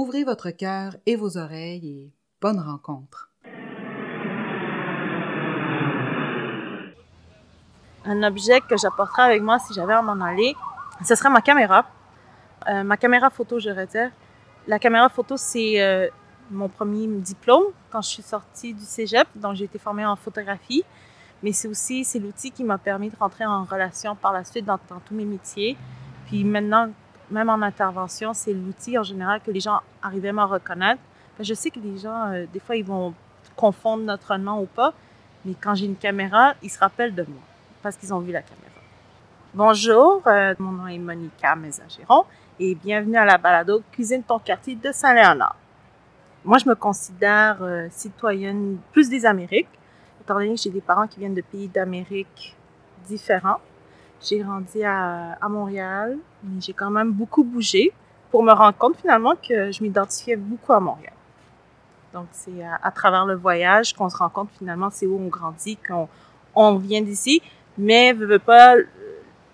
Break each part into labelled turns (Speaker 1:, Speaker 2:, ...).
Speaker 1: Ouvrez votre cœur et vos oreilles et bonne rencontre.
Speaker 2: Un objet que j'apporterais avec moi si j'avais à m'en aller, ce serait ma caméra. Euh, ma caméra photo, je dire. La caméra photo, c'est euh, mon premier diplôme quand je suis sortie du cégep. Donc, j'ai été formée en photographie. Mais c'est aussi, c'est l'outil qui m'a permis de rentrer en relation par la suite dans, dans tous mes métiers. Puis maintenant, même en intervention, c'est l'outil en général que les gens arrivaient à me reconnaître. Je sais que les gens, euh, des fois, ils vont confondre notre nom ou pas. Mais quand j'ai une caméra, ils se rappellent de moi parce qu'ils ont vu la caméra. Bonjour, euh, mon nom est Monica Mésageron et bienvenue à la balado Cuisine ton quartier de Saint-Léonard. Moi, je me considère euh, citoyenne plus des Amériques, étant donné que j'ai des parents qui viennent de pays d'Amérique différents. J'ai grandi à, à Montréal, mais j'ai quand même beaucoup bougé pour me rendre compte finalement que je m'identifiais beaucoup à Montréal. Donc, c'est à, travers le voyage qu'on se rend compte finalement c'est où on grandit, qu'on on vient d'ici, mais veux, veux pas,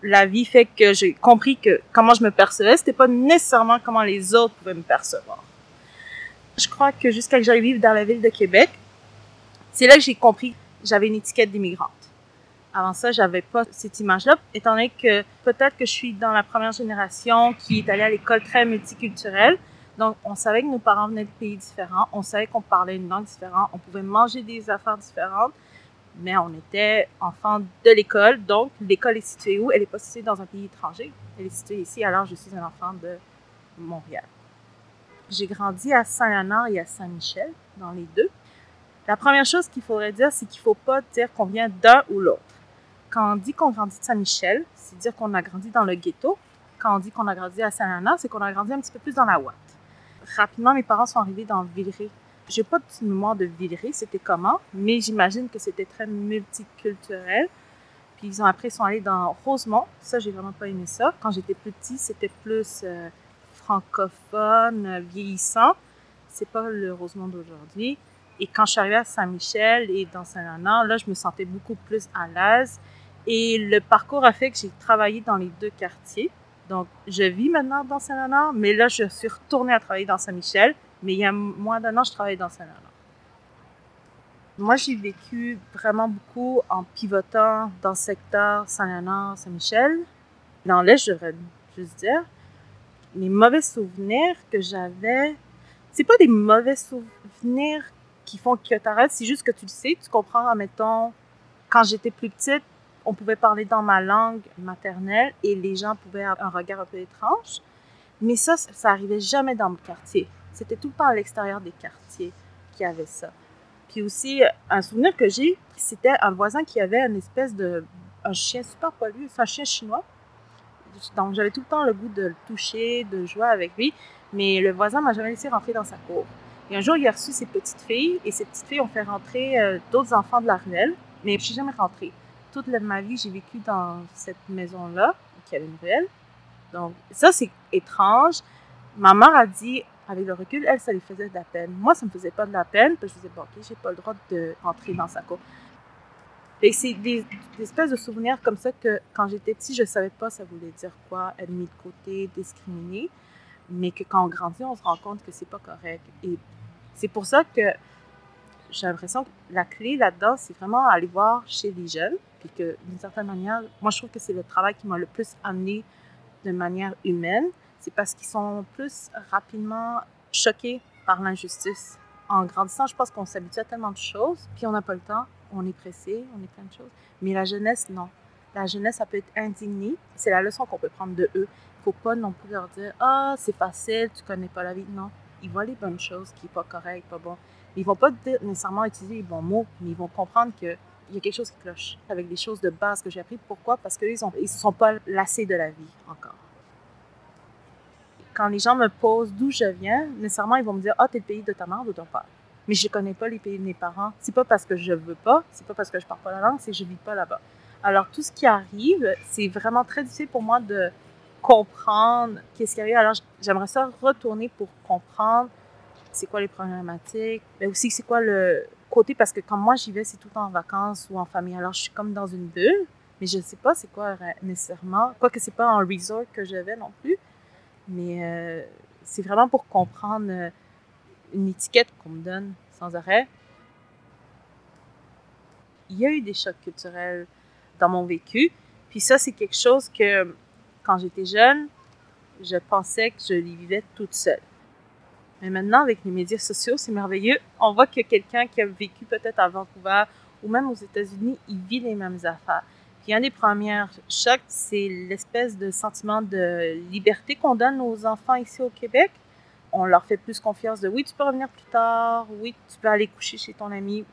Speaker 2: la vie fait que j'ai compris que comment je me percevais, c'était pas nécessairement comment les autres pouvaient me percevoir. Je crois que jusqu'à que j'arrive vivre dans la ville de Québec, c'est là que j'ai compris que j'avais une étiquette d'immigrante. Avant ça, j'avais pas cette image-là, étant donné que peut-être que je suis dans la première génération qui est allée à l'école très multiculturelle. Donc, on savait que nos parents venaient de pays différents, on savait qu'on parlait une langue différente, on pouvait manger des affaires différentes, mais on était enfants de l'école. Donc, l'école est située où? Elle n'est pas située dans un pays étranger. Elle est située ici, alors je suis un enfant de Montréal. J'ai grandi à Saint-Léonard et à Saint-Michel, dans les deux. La première chose qu'il faudrait dire, c'est qu'il ne faut pas dire qu'on vient d'un ou l'autre. Quand on dit qu'on grandit de Saint-Michel, c'est dire qu'on a grandi dans le ghetto. Quand on dit qu'on a grandi à Saint-Léonard, c'est qu'on a grandi un petit peu plus dans la ouate. Rapidement, mes parents sont arrivés dans Villeray. J'ai pas de mémoire de Villeray, c'était comment, mais j'imagine que c'était très multiculturel. Puis ils ont après ils sont allés dans Rosemont. Ça, j'ai vraiment pas aimé ça. Quand j'étais petit, c'était plus euh, francophone, euh, vieillissant. C'est pas le Rosemont d'aujourd'hui. Et quand je suis arrivée à Saint-Michel et dans Saint-Léonard, là, je me sentais beaucoup plus à l'aise. Et le parcours a fait que j'ai travaillé dans les deux quartiers. Donc, je vis maintenant dans Saint-Léonard, mais là, je suis retournée à travailler dans Saint-Michel. Mais il y a moins d'un an, je travaillais dans Saint-Léonard. Moi, j'ai vécu vraiment beaucoup en pivotant dans le secteur Saint-Léonard, Saint-Michel. Dans l'Est, je devrais juste dire. Les mauvais souvenirs que j'avais, c'est pas des mauvais souvenirs qui font que t'arrêtes, c'est juste que tu le sais, tu comprends, admettons, quand j'étais plus petite, on pouvait parler dans ma langue maternelle et les gens pouvaient avoir un regard un peu étrange. Mais ça, ça arrivait jamais dans mon quartier. C'était tout le temps à l'extérieur des quartiers qui avait ça. Puis aussi, un souvenir que j'ai, c'était un voisin qui avait une espèce de... un chien super poilu, c'est un chien chinois. Donc, j'avais tout le temps le goût de le toucher, de jouer avec lui, mais le voisin m'a jamais laissé rentrer dans sa cour. Et un jour, il a reçu ses petites filles, et ces petites filles ont fait rentrer euh, d'autres enfants de la ruelle, mais je suis jamais rentrée. Toute ma vie, j'ai vécu dans cette maison-là, qui avait une ruelle. Donc, ça, c'est étrange. Ma mère a dit, avec le recul, elle, ça lui faisait de la peine. Moi, ça me faisait pas de la peine, parce que je disais, bon, ok, j'ai pas le droit de rentrer dans sa cour. Et c'est des, espèces de souvenirs comme ça que, quand j'étais petit, je savais pas ça voulait dire quoi, être mis de côté, discriminé. Mais que quand on grandit, on se rend compte que c'est pas correct. Et c'est pour ça que j'ai l'impression que la clé là-dedans, c'est vraiment aller voir chez les jeunes. Puis que, d'une certaine manière, moi, je trouve que c'est le travail qui m'a le plus amené de manière humaine. C'est parce qu'ils sont plus rapidement choqués par l'injustice. En grandissant, je pense qu'on s'habitue à tellement de choses, puis on n'a pas le temps, on est pressé, on est plein de choses. Mais la jeunesse, non. La jeunesse, ça peut être indigné. C'est la leçon qu'on peut prendre de eux. Il faut pas non plus leur dire Ah, c'est facile, tu connais pas la vie. Non. Ils voient les bonnes choses qui sont pas correctes, pas bon. Ils vont pas nécessairement utiliser les bons mots, mais ils vont comprendre que il y a quelque chose qui cloche avec les choses de base que j'ai appris. Pourquoi? Parce qu'ils ne ils se sont pas lassés de la vie encore. quand les gens me posent d'où je viens, nécessairement, ils vont me dire Ah, t'es le pays de ta mère ou de ton père. Mais je connais pas les pays de mes parents. C'est pas parce que je veux pas, c'est pas parce que je parle pas la langue, c'est que je vis pas là-bas. Alors, tout ce qui arrive, c'est vraiment très difficile pour moi de comprendre qu'est-ce qui arrive. Alors, j'aimerais ça retourner pour comprendre c'est quoi les problématiques, mais aussi c'est quoi le côté, parce que quand moi j'y vais, c'est tout en vacances ou en famille. Alors, je suis comme dans une bulle, mais je sais pas c'est quoi nécessairement. Quoique c'est pas en resort que je vais non plus. Mais euh, c'est vraiment pour comprendre euh, une étiquette qu'on me donne sans arrêt. Il y a eu des chocs culturels dans mon vécu. Puis ça, c'est quelque chose que, quand j'étais jeune, je pensais que je les vivais toute seule. Mais maintenant, avec les médias sociaux, c'est merveilleux. On voit que quelqu'un qui a vécu peut-être à Vancouver ou même aux États-Unis, il vit les mêmes affaires. Puis un des premiers chocs, c'est l'espèce de sentiment de liberté qu'on donne aux enfants ici au Québec. On leur fait plus confiance de oui, tu peux revenir plus tard, oui, tu peux aller coucher chez ton ami.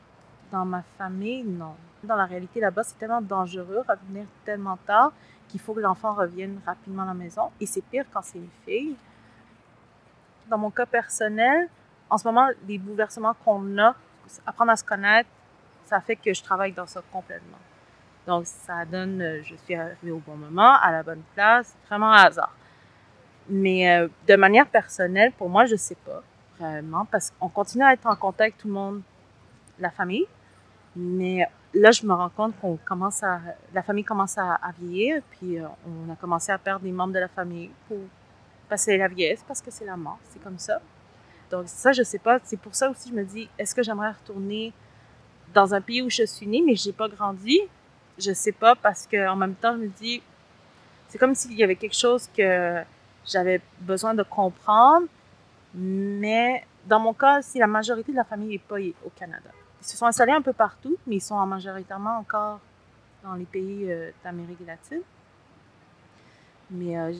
Speaker 2: Dans ma famille, non. Dans la réalité, là-bas, c'est tellement dangereux revenir tellement tard qu'il faut que l'enfant revienne rapidement à la maison. Et c'est pire quand c'est une fille. Dans mon cas personnel, en ce moment, les bouleversements qu'on a, apprendre à se connaître, ça fait que je travaille dans ça complètement. Donc, ça donne, euh, je suis arrivée au bon moment, à la bonne place, vraiment un hasard. Mais euh, de manière personnelle, pour moi, je sais pas vraiment, parce qu'on continue à être en contact, tout le monde, la famille, mais là, je me rends compte qu'on commence à, la famille commence à, vieillir, puis euh, on a commencé à perdre des membres de la famille passer la vieillesse, parce que c'est la mort, c'est comme ça. Donc ça, je sais pas. C'est pour ça aussi, je me dis, est-ce que j'aimerais retourner dans un pays où je suis née, mais j'ai pas grandi? Je sais pas, parce que en même temps, je me dis, c'est comme s'il y avait quelque chose que j'avais besoin de comprendre, mais dans mon cas, si la majorité de la famille n'est pas au Canada. Ils se sont installés un peu partout, mais ils sont majoritairement encore dans les pays euh, d'Amérique latine. Mais euh,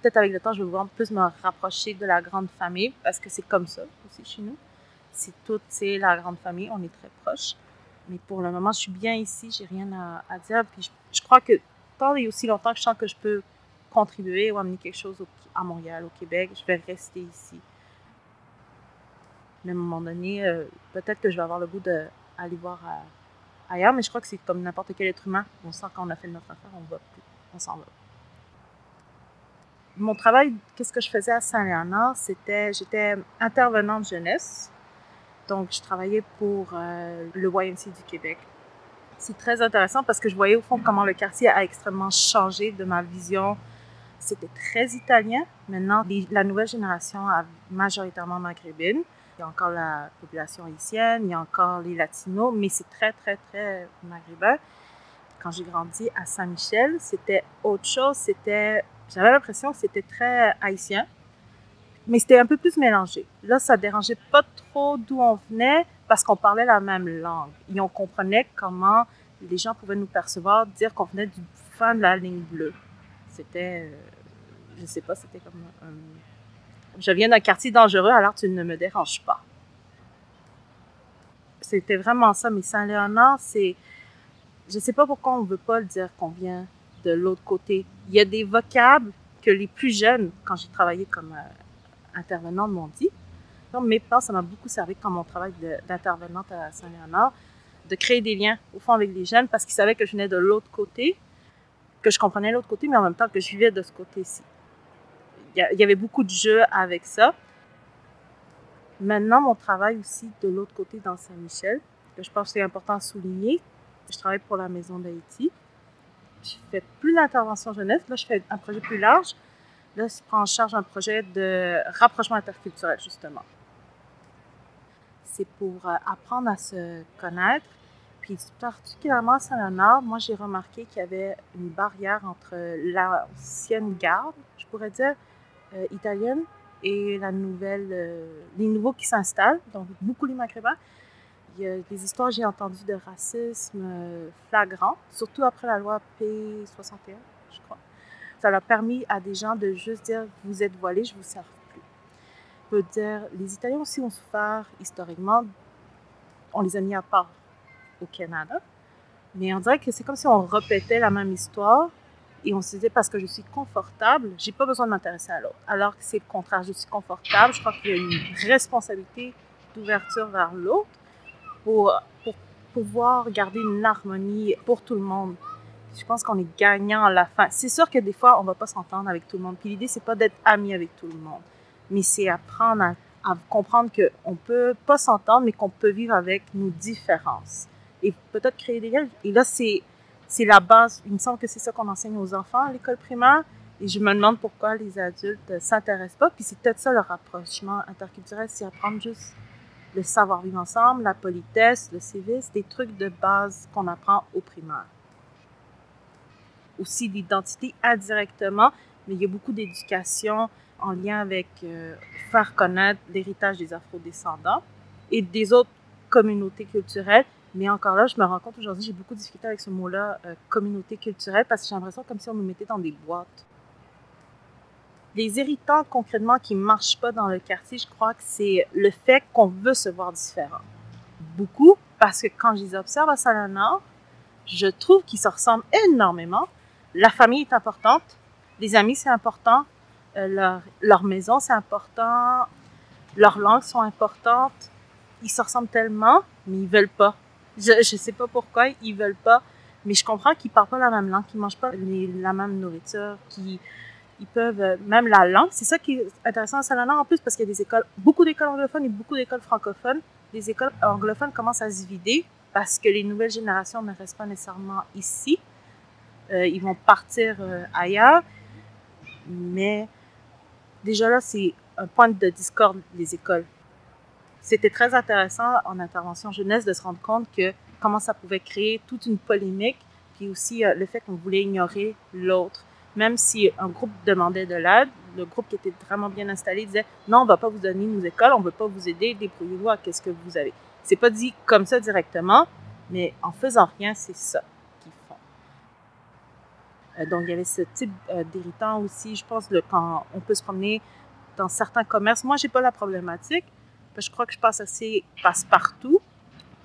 Speaker 2: peut-être avec le temps, je vais voir plus me rapprocher de la grande famille parce que c'est comme ça aussi chez nous. C'est tout, c'est la grande famille, on est très proches. Mais pour le moment, je suis bien ici, j'ai rien à, dire. Puis je, crois que tant et aussi longtemps que je sens que je peux contribuer ou amener quelque chose à Montréal, au Québec, je vais rester ici. Mais à un moment donné, euh, peut-être que je vais avoir le goût d'aller voir euh, ailleurs, mais je crois que c'est comme n'importe quel être humain. On sent qu'on a fait notre affaire, on va plus, on s'en va. Mon travail, qu'est-ce que je faisais à Saint-Léonard, c'était, j'étais intervenante jeunesse. Donc, je travaillais pour euh, le YMC du Québec. C'est très intéressant parce que je voyais au fond comment le quartier a extrêmement changé de ma vision. C'était très italien. Maintenant, la nouvelle génération a majoritairement maghrébine. Il y a encore la population haïtienne, il y a encore les latinos, mais c'est très, très, très maghrébin. Quand j'ai grandi à Saint-Michel, c'était autre chose. C'était, j'avais l'impression que c'était très haïtien, mais c'était un peu plus mélangé. Là, ça dérangeait pas trop d'où on venait parce qu'on parlait la même langue. Et on comprenait comment les gens pouvaient nous percevoir, dire qu'on venait du fin de la ligne bleue. C'était, euh, je sais pas, c'était comme un je viens d'un quartier dangereux, alors tu ne me déranges pas. C'était vraiment ça, mais Saint-Léonard, c'est. Je sais pas pourquoi on veut pas le dire qu'on vient de l'autre côté. Il y a des vocables que les plus jeunes, quand j'ai travaillé comme euh, intervenante, m'ont dit. Donc, mes parents, ça m'a beaucoup servi quand mon travail d'intervenante à Saint-Léonard, de créer des liens, au fond, avec les jeunes, parce qu'ils savaient que je venais de l'autre côté, que je comprenais l'autre côté, mais en même temps que je vivais de ce côté-ci il y avait beaucoup de jeux avec ça. Maintenant, mon travail aussi de l'autre côté dans Saint-Michel, que je pense que c'est important à souligner, je travaille pour la Maison d'Haïti. Je fais plus d'intervention jeunesse. Là, je fais un projet plus large. Là, je prends en charge un projet de rapprochement interculturel, justement. C'est pour euh, apprendre à se connaître. Puis, particulièrement à Saint-Léonard, moi, j'ai remarqué qu'il y avait une barrière entre l'ancienne garde, je pourrais dire, euh, italienne et la nouvelle, euh, les nouveaux qui s'installent, donc beaucoup les Maghrébins. Il y a des histoires, j'ai entendues de racisme euh, flagrant, surtout après la loi P61, je crois. Ça a permis à des gens de juste dire Vous êtes voilés, je vous sers plus. peut dire Les Italiens aussi ont souffert historiquement. On les a mis à part au Canada. Mais on dirait que c'est comme si on répétait la même histoire Et on se disait, parce que je suis confortable, j'ai pas besoin de m'intéresser à l'autre. Alors que c'est le contraire, je suis confortable, je crois qu'il y a une responsabilité d'ouverture vers l'autre pour, pouvoir garder une harmonie pour tout le monde. Je pense qu'on est gagnant à la fin. C'est sûr que des fois, on va pas s'entendre avec tout le monde. Puis l'idée, c'est pas d'être ami avec tout le monde, mais c'est apprendre à, à comprendre qu'on peut pas s'entendre, mais qu'on peut vivre avec nos différences. Et peut-être créer des liens. Et là, c'est c'est la base. Il me semble que c'est ça qu'on enseigne aux enfants à l'école primaire. Et je me demande pourquoi les adultes ne s'intéressent pas. Puis c'est peut-être ça le rapprochement interculturel, c'est apprendre juste le savoir-vivre ensemble, la politesse, le civisme, des trucs de base qu'on apprend au primaire. Aussi l'identité indirectement, mais il y a beaucoup d'éducation en lien avec euh, faire connaître l'héritage des afrodescendants et des autres communautés culturelles mais encore là, je me rends compte aujourd'hui, j'ai beaucoup discuté avec ce mot-là, euh, communauté culturelle, parce que j'ai l'impression comme si on nous mettait dans des boîtes. Les irritants concrètement qui ne marchent pas dans le quartier, je crois que c'est le fait qu'on veut se voir différent. Beaucoup, parce que quand je les observe à Salana, je trouve qu'ils se ressemblent énormément. La famille est importante, les amis c'est important, euh, leur, leur maison c'est important, leurs langues sont importantes. Ils se ressemblent tellement, mais ils veulent pas je, je sais pas pourquoi ils veulent pas, mais je comprends qu'ils parlent pas la même langue, qu'ils mangent pas la même nourriture, qu'ils ils peuvent euh, même la langue. C'est ça qui est intéressant à Salana en plus parce qu'il y a des écoles, beaucoup d'écoles anglophones et beaucoup d'écoles francophones. Les écoles anglophones commencent à se vider parce que les nouvelles générations ne restent pas nécessairement ici. Euh, ils vont partir euh, ailleurs. Mais déjà là, c'est un point de discorde les écoles c'était très intéressant en intervention jeunesse de se rendre compte que comment ça pouvait créer toute une polémique, puis aussi le fait qu'on voulait ignorer l'autre. Même si un groupe demandait de l'aide, le groupe qui était vraiment bien installé disait non, on va pas vous donner nos écoles, on veut pas vous aider, débrouillez-vous qu'est-ce que vous avez. C'est pas dit comme ça directement, mais en faisant rien, c'est ça qu'ils font. Euh, donc il y avait ce type euh, d'irritant aussi, je pense, le, quand on peut se promener dans certains commerces. Moi, j'ai pas la problématique, je crois que je passe assez passe-partout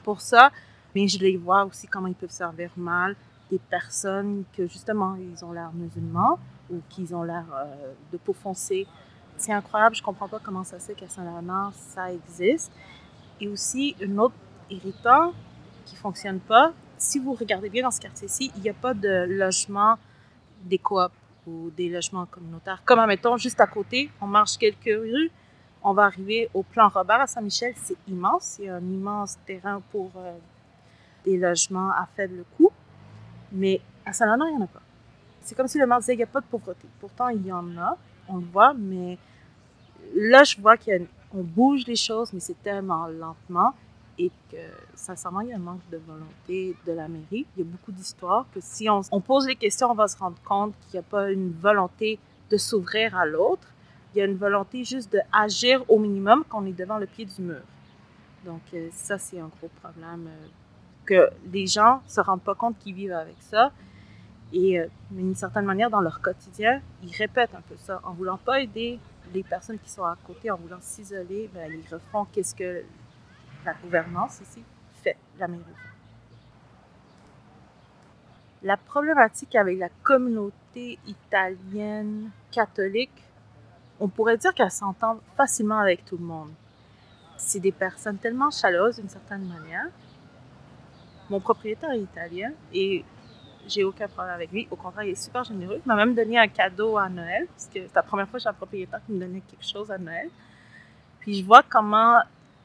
Speaker 2: pour ça, mais je les vois aussi comment ils peuvent servir mal des personnes que justement ils ont l'air musulmans ou qu'ils ont l'air euh, de peau foncée. C'est incroyable, je comprends pas comment ça se fait qu'à Saint-Léonard ça existe. Et aussi, une autre irritant qui fonctionne pas, si vous regardez bien dans ce quartier-ci, il n'y a pas de logement des coops ou des logements communautaires. Comme, admettons, juste à côté, on marche quelques rues, on va arriver au plan Robert à Saint-Michel. C'est immense. C'est un immense terrain pour euh, des logements à faible coût. Mais à Saint-Laurent, il n'y en a pas. C'est comme si le maire disait qu'il n'y a pas de pauvreté. Pourtant, il y en a. On le voit, mais là, je vois qu'on bouge les choses, mais c'est tellement lentement et que, sincèrement, il y a un manque de volonté de la mairie. Il y a beaucoup d'histoires que si on, on, pose les questions, on va se rendre compte qu'il n'y a pas une volonté de s'ouvrir à l'autre il y a une volonté juste d'agir au minimum quand on est devant le pied du mur. Donc, euh, ça, c'est un gros problème euh, que les gens se rendent pas compte qu'ils vivent avec ça. Et euh, d'une certaine manière, dans leur quotidien, ils répètent un peu ça. En voulant pas aider les personnes qui sont à côté, en voulant s'isoler, ben, ils refont qu'est-ce que la gouvernance ici fait, la mairie La problématique avec la communauté italienne catholique, on pourrait dire qu'elle s'entend facilement avec tout le monde. C'est des personnes tellement chaleureuses d'une certaine manière. Mon propriétaire est italien et j'ai aucun problème avec lui. Au contraire, il est super généreux. Il m'a même donné un cadeau à Noël, parce que c'est la première fois que j'ai un propriétaire qui me donnait quelque chose à Noël. Puis je vois comment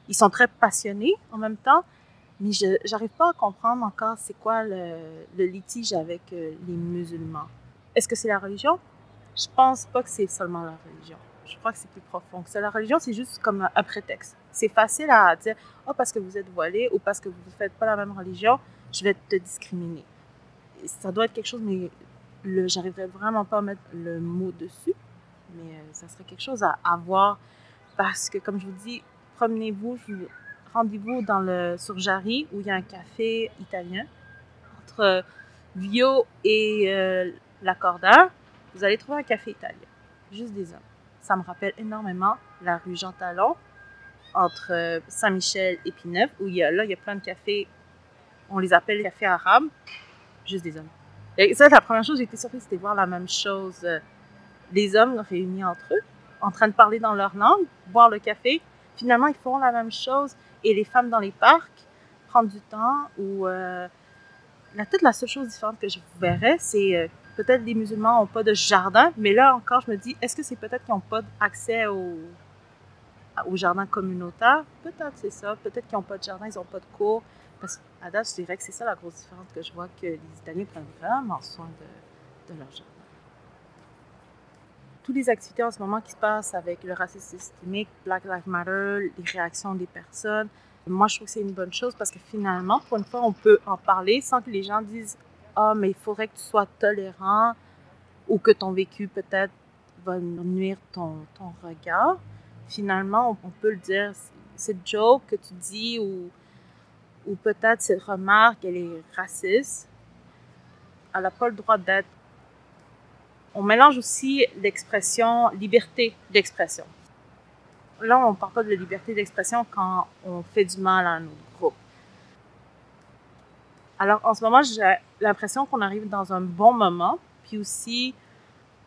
Speaker 2: ils sont très passionnés en même temps, mais je n'arrive pas à comprendre encore c'est quoi le, litige avec euh, les musulmans. Est-ce que c'est la religion? Je pense pas que c'est seulement la religion. Je crois que c'est plus profond. La religion, c'est juste comme un prétexte. C'est facile à dire, oh, parce que vous êtes voilé ou parce que vous ne faites pas la même religion, je vais te discriminer. Ça doit être quelque chose, mais le, j'arriverai vraiment pas à mettre le mot dessus. Mais euh, ça serait quelque chose à, avoir parce que, comme je vous dis, promenez-vous, rendez-vous dans le sur Jarry où il y a un café italien entre Vio et euh, l'Accordeur. Vous allez trouver un café italien, juste des hommes ça me rappelle énormément la rue Jean Talon entre Saint-Michel et Pineuve, où il y a, là, il y a plein de cafés, on les appelle les cafés arabes, juste des hommes. Ça, la première chose, été surprise, c'était voir la même chose. euh, Les hommes réunis entre eux, en train de parler dans leur langue, boire le café. Finalement, ils font la même chose. Et les femmes dans les parcs, prendre du temps ou... Euh, la, peut-être la seule chose différente que je verrais, c'est euh, peut-être les musulmans n'ont pas de jardin, mais là encore, je me dis, est-ce que c'est peut-être qu'ils n'ont pas accès au, au jardin communautaire? Peut-être c'est ça. Peut-être qu'ils n'ont pas de jardin, ils n'ont pas de cours. Parce qu'à date, je dirais que c'est ça la grosse différence que je vois que les Italiens prennent vraiment soin de, de leur jardin. Toutes les activités en ce moment qui se passent avec le racisme systémique, Black Lives Matter, les réactions des personnes, moi, je trouve que c'est une bonne chose parce que finalement, pour une fois, on peut en parler sans que les gens disent Ah, mais il faudrait que tu sois tolérant ou que ton vécu peut-être va nuire ton, ton regard. Finalement, on, peut le dire cette joke que tu dis ou, ou peut-être cette remarque, elle est raciste. Elle n'a pas le droit d'être. On mélange aussi l'expression liberté d'expression là, on ne parle pas de la liberté d'expression quand on fait du mal à notre groupe. Alors, en ce moment, j'ai l'impression qu'on arrive dans un bon moment. Puis aussi,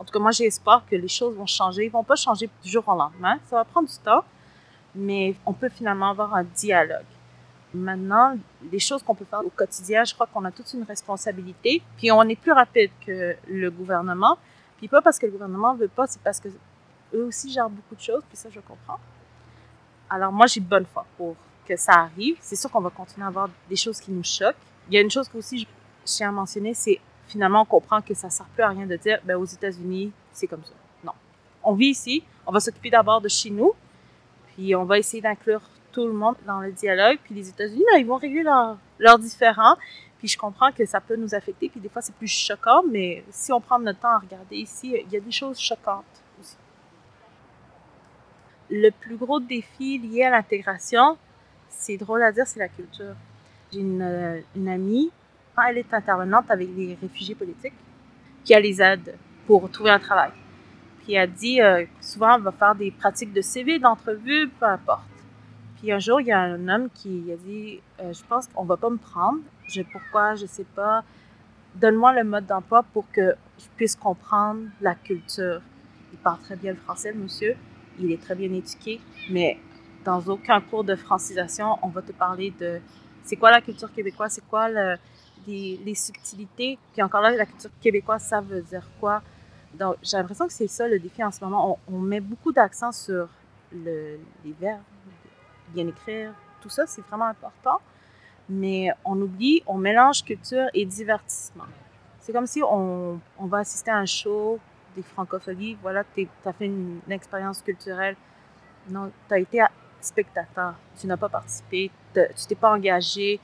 Speaker 2: en tout cas, moi, j'ai espoir que les choses vont changer. Ils vont pas changer du jour au lendemain. Ça va prendre du temps, mais on peut finalement avoir un dialogue. Maintenant, les choses qu'on peut faire au quotidien, je crois qu'on a toute une responsabilité. Puis on est plus rapide que le gouvernement. Puis pas parce que le gouvernement veut pas, c'est parce que eux aussi gèrent beaucoup de choses, puis ça, je comprends. Alors, moi, j'ai bonne foi pour que ça arrive. C'est sûr qu'on va continuer à avoir des choses qui nous choquent. Il y a une chose que aussi je tiens à mentionner, c'est finalement, on comprend que ça ne sert plus à rien de dire, ben, aux États-Unis, c'est comme ça. Non. On vit ici, on va s'occuper d'abord de chez nous, puis on va essayer d'inclure tout le monde dans le dialogue, puis les États-Unis, ils vont régler leurs leurs différends, puis je comprends que ça peut nous affecter, puis des fois, c'est plus choquant, mais si on prend notre temps à regarder ici, il y a des choses choquantes aussi le plus gros défi lié à l'intégration, c'est drôle à dire, c'est la culture. J'ai une, euh, une, amie, elle est intervenante avec les réfugiés politiques, qui les aide pour trouver un travail. Puis elle dit, euh, souvent, elle va faire des pratiques de CV, d'entrevue, peu importe. Puis un jour, il y a un homme qui a dit, euh, je pense qu'on va pas me prendre. Je, pourquoi, je sais pas. Donne-moi le mode d'emploi pour que je puisse comprendre la culture. Il parle très bien le français, le monsieur il est très bien éduqué, mais dans aucun cours de francisation, on va te parler de c'est quoi la culture québécoise, c'est quoi le, les, subtilités, puis encore là, la culture québécoise, ça veut dire quoi? Donc, j'ai l'impression que c'est ça le défi en ce moment. On, met beaucoup d'accent sur le, les verbes, bien écrire, tout ça, c'est vraiment important, mais on oublie, on mélange culture et divertissement. C'est comme si on, on va assister à un show des francophonies, voilà, tu as fait une, une, expérience culturelle. Non, tu as été spectateur, tu n'as pas participé, tu t'es pas engagé,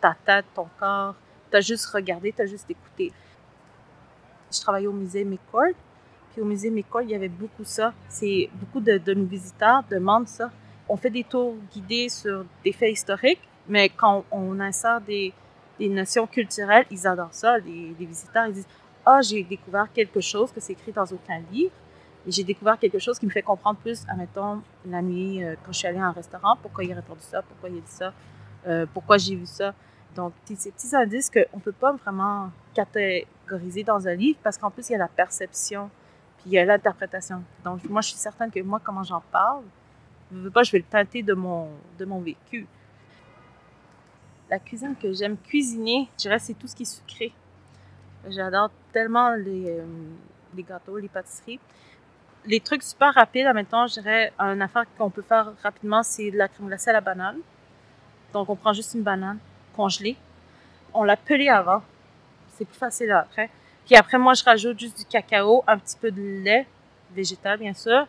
Speaker 2: ta tête, ton corps, tu as juste regardé, tu as juste écouté. Je travaillais au musée McCord, puis au musée McCord, il y avait beaucoup ça. C'est beaucoup de, de nos visiteurs demandent ça. On fait des tours guidés sur des faits historiques, mais quand on insère des, des notions culturelles, ils adorent ça. Les, les visiteurs, ils disent ah, j'ai découvert quelque chose que c'est écrit dans aucun livre. J'ai découvert quelque chose qui me fait comprendre plus, admettons, la nuit, euh, quand je suis allée à un restaurant, pourquoi il a répondu ça, pourquoi il a dit ça, euh, pourquoi j'ai vu ça. Donc, ces petits indices qu'on ne peut pas vraiment catégoriser dans un livre parce qu'en plus, il y a la perception, puis il y a l'interprétation. Donc, moi, je suis certaine que moi, comment j'en parle, je veux pas, je vais le teinter de mon, vécu. La cuisine que j'aime cuisiner, je dirais, c'est tout ce qui est sucré. J'adore tellement les, euh, gâteaux, les pâtisseries. Les trucs super rapides, admettons, je dirais, une affaire qu'on peut faire rapidement, c'est de la crème glacée à la banane. Donc, on prend juste une banane congelée. On l'a pelée avant. C'est plus facile après. Puis après, moi, je rajoute juste du cacao, un petit peu de lait végétal, bien sûr.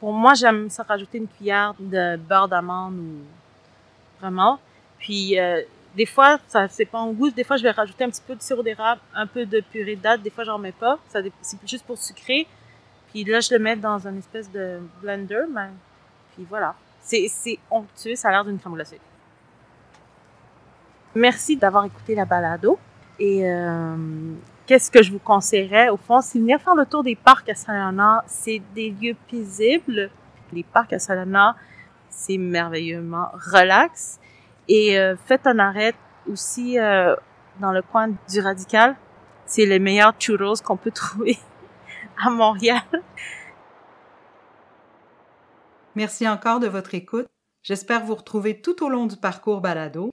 Speaker 2: Pour moi, j'aime ça rajouter une cuillère de beurre d'amande ou vraiment. Puis, euh, des fois, ça c'est pas en goût. Des fois, je vais rajouter un petit peu de sirop d'érable, un peu de purée de date. Des fois, j'en mets pas. Ça, c'est juste pour sucrer. Puis là, je le mets dans une espèce de blender. Mais... Puis voilà. C'est, c'est onctueux. Ça a l'air d'une crème glacée. Merci d'avoir écouté la balado. Et euh, qu'est-ce que je vous conseillerais? Au fond, c'est venir faire le tour des parcs à Salana. C'est des lieux paisibles. Les parcs à Salana, c'est merveilleusement relax. Et euh, faites un arrêt aussi euh, dans le coin du Radical c'est les meilleurs churros qu'on peut trouver à Montréal.
Speaker 1: Merci encore de votre écoute. J'espère vous retrouver tout au long du parcours balado.